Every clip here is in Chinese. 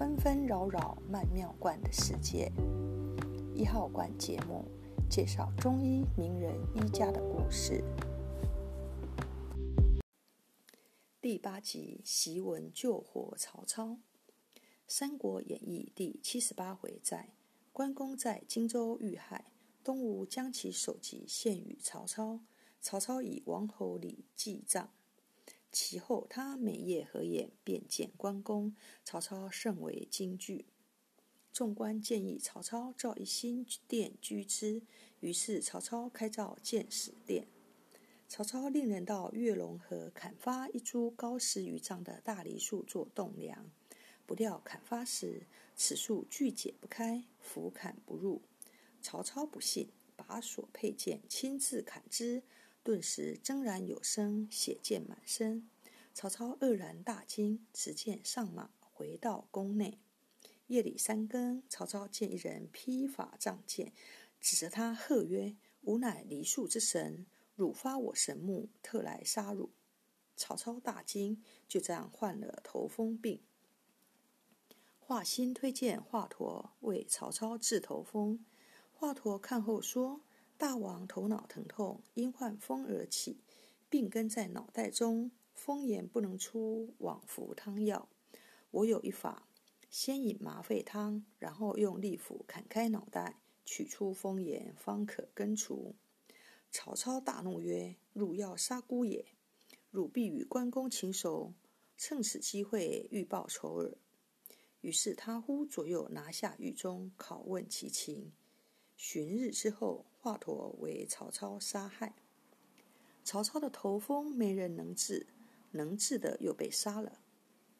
纷纷扰扰曼妙观的世界。一号馆节目介绍中医名人医家的故事。第八集：檄文救火曹操。《三国演义》第七十八回在：关公在荆州遇害，东吴将其首级献与曹操，曹操以王侯礼祭葬。其后，他每夜合眼便见关公，曹操甚为惊惧。众官建议曹操造一新殿居之，于是曹操开造建始殿。曹操令人到月龙河砍伐一株高十余丈的大梨树做栋梁，不料砍伐时此树锯解不开，斧砍不入。曹操不信，把所佩剑亲自砍之。顿时铮然有声，血溅满身。曹操愕然大惊，持剑上马，回到宫内。夜里三更，曹操见一人披发仗剑，指着他喝曰：“吾乃梨树之神，汝发我神目，特来杀汝。”曹操大惊，就这样患了头风病。华歆推荐华佗为曹操治头风，华佗看后说。大王头脑疼痛，因患风而起，病根在脑袋中，风言不能出，往服汤药。我有一法，先饮麻沸汤，然后用利斧砍开脑袋，取出风言，方可根除。曹操大怒曰：“汝要杀孤也！汝必与关公情熟，趁此机会欲报仇耳。”于是他呼左右拿下狱中，拷问其情。旬日之后，华佗为曹操杀害。曹操的头风没人能治，能治的又被杀了。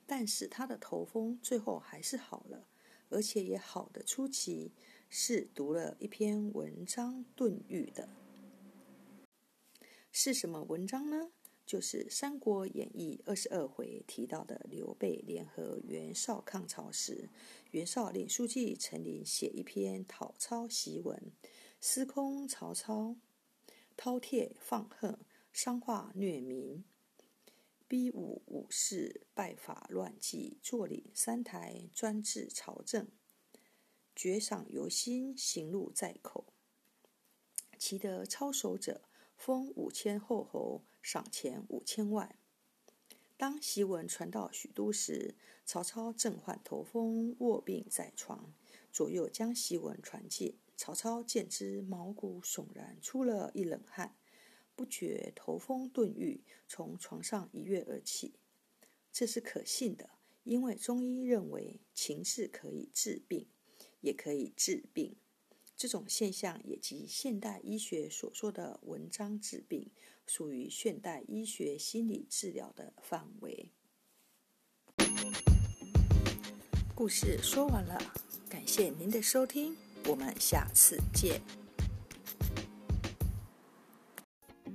但是他的头风最后还是好了，而且也好的出奇，是读了一篇文章顿愈的。是什么文章呢？就是《三国演义》二十二回提到的刘备联合袁绍抗曹时，袁绍令书记陈琳写一篇讨操檄文，司空曹操饕餮放横，伤化虐民，逼武武士拜法乱纪，坐领三台，专制朝政，爵赏由心，行路在口，其得操守者。封五千后侯，赏钱五千万。当檄文传到许都时，曹操正患头风，卧病在床。左右将檄文传进，曹操见之，毛骨悚然，出了一冷汗，不觉头风顿愈，从床上一跃而起。这是可信的，因为中医认为情志可以治病，也可以治病。这种现象也即现代医学所说的“文章治病”，属于现代医学心理治疗的范围。故事说完了，感谢您的收听，我们下次见。